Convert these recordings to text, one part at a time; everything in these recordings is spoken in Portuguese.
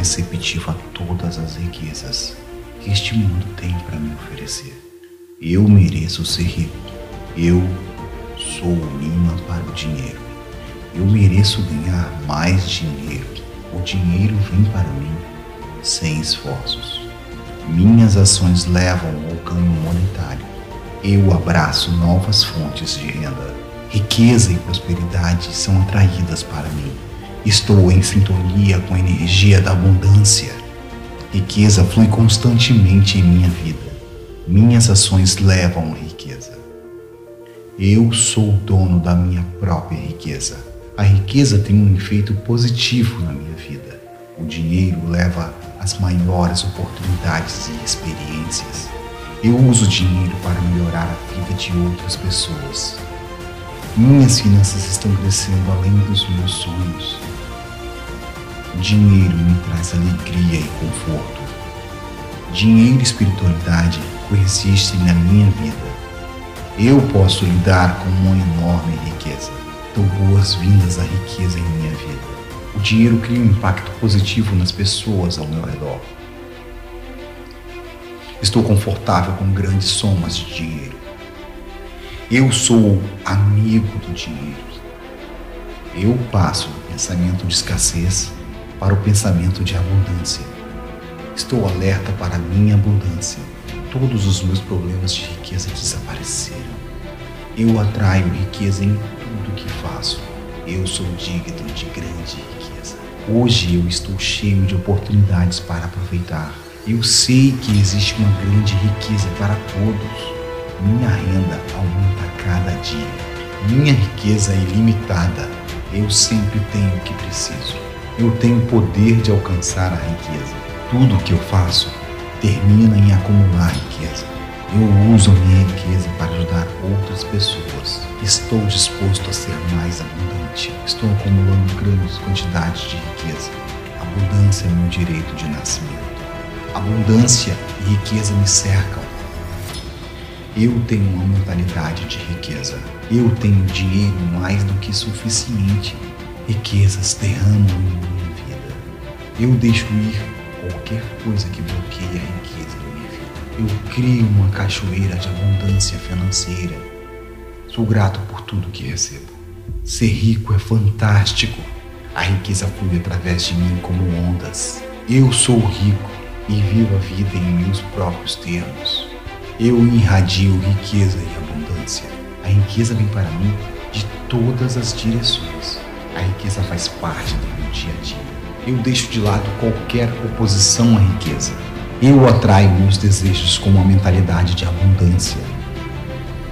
receptivo a todas as riquezas que este mundo tem para me oferecer. Eu mereço ser rico. Eu sou o imã para o dinheiro. Eu mereço ganhar mais dinheiro. O dinheiro vem para mim sem esforços. Minhas ações levam ao ganho monetário. Eu abraço novas fontes de renda. Riqueza e prosperidade são atraídas para mim. Estou em sintonia com a energia da abundância. Riqueza flui constantemente em minha vida. Minhas ações levam a riqueza. Eu sou o dono da minha própria riqueza. A riqueza tem um efeito positivo na minha vida. O dinheiro leva as maiores oportunidades e experiências. Eu uso o dinheiro para melhorar a vida de outras pessoas. Minhas finanças estão crescendo além dos meus sonhos. Dinheiro me traz alegria e conforto. Dinheiro e espiritualidade coexistem na minha vida. Eu posso lidar com uma enorme riqueza. Dou boas-vindas à riqueza em minha vida. O dinheiro cria um impacto positivo nas pessoas ao meu redor. Estou confortável com grandes somas de dinheiro. Eu sou amigo do dinheiro. Eu passo do pensamento de escassez para o pensamento de abundância. Estou alerta para a minha abundância. Todos os meus problemas de riqueza desapareceram. Eu atraio riqueza em tudo que faço. Eu sou digno de grande riqueza. Hoje eu estou cheio de oportunidades para aproveitar. Eu sei que existe uma grande riqueza para todos. Minha renda aumenta a cada dia. Minha riqueza é ilimitada. Eu sempre tenho o que preciso. Eu tenho poder de alcançar a riqueza. Tudo o que eu faço termina em acumular riqueza. Eu uso a minha riqueza para ajudar outras pessoas. Estou disposto a ser mais abundante. Estou acumulando grandes quantidades de riqueza. Abundância é meu direito de nascimento. Abundância e riqueza me cercam. Eu tenho uma mentalidade de riqueza. Eu tenho dinheiro mais do que suficiente. Riquezas derramam em minha vida. Eu deixo ir qualquer coisa que bloqueie a riqueza em minha vida. Eu crio uma cachoeira de abundância financeira. Sou grato por tudo que recebo. Ser rico é fantástico. A riqueza flui através de mim como ondas. Eu sou rico e vivo a vida em meus próprios termos. Eu irradio riqueza e abundância. A riqueza vem para mim de todas as direções. Riqueza faz parte do meu dia a dia. Eu deixo de lado qualquer oposição à riqueza. Eu atraio meus desejos com uma mentalidade de abundância.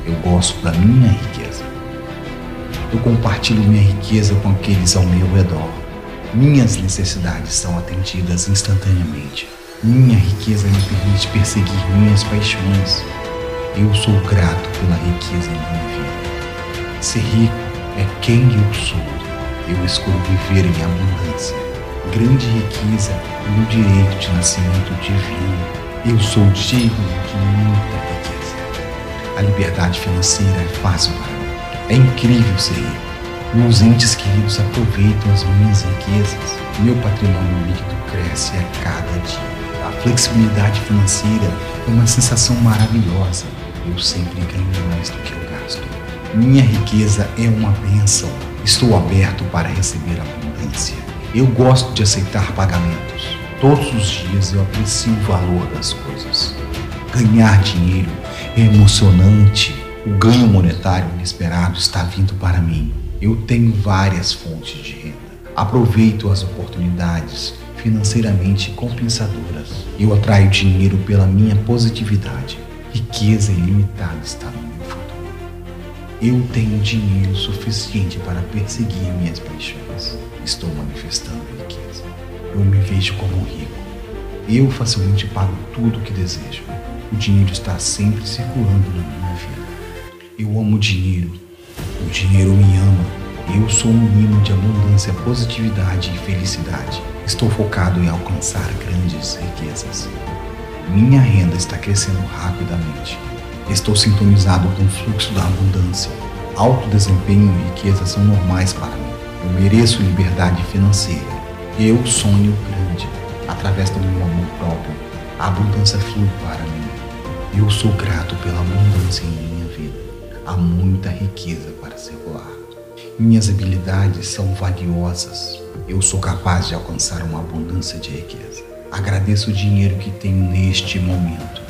Eu gosto da minha riqueza. Eu compartilho minha riqueza com aqueles ao meu redor. Minhas necessidades são atendidas instantaneamente. Minha riqueza me permite perseguir minhas paixões. Eu sou grato pela riqueza em minha vida. Ser rico é quem eu sou. Eu escolho viver em abundância. Grande riqueza é meu direito de nascimento divino. Eu sou digno de muita riqueza. A liberdade financeira é fácil para mim. É incrível ser rico. Meus entes queridos aproveitam as minhas riquezas. Meu patrimônio líquido cresce a cada dia. A flexibilidade financeira é uma sensação maravilhosa. Eu sempre ganho mais do que eu gasto. Minha riqueza é uma bênção. Estou aberto para receber abundância. Eu gosto de aceitar pagamentos. Todos os dias eu aprecio o valor das coisas. Ganhar dinheiro é emocionante. O ganho monetário inesperado está vindo para mim. Eu tenho várias fontes de renda. Aproveito as oportunidades financeiramente compensadoras. Eu atraio dinheiro pela minha positividade. Riqueza ilimitada está no. Eu tenho dinheiro suficiente para perseguir minhas paixões. Estou manifestando riqueza. Eu me vejo como rico. Eu facilmente pago tudo o que desejo. O dinheiro está sempre circulando na minha vida. Eu amo o dinheiro. O dinheiro me ama. Eu sou um imã de abundância, positividade e felicidade. Estou focado em alcançar grandes riquezas. Minha renda está crescendo rapidamente. Estou sintonizado com o fluxo da abundância. Alto desempenho e riqueza são normais para mim. Eu mereço liberdade financeira. Eu sonho grande. através do meu amor próprio, a abundância flui para mim. Eu sou grato pela abundância em minha vida. Há muita riqueza para circular. Minhas habilidades são valiosas. Eu sou capaz de alcançar uma abundância de riqueza. Agradeço o dinheiro que tenho neste momento.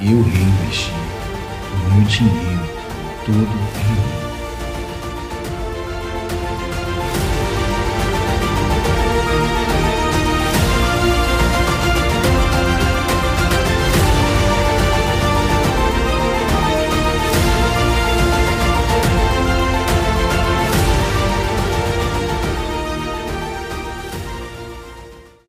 Eu reinvesti meu dinheiro todo em mim.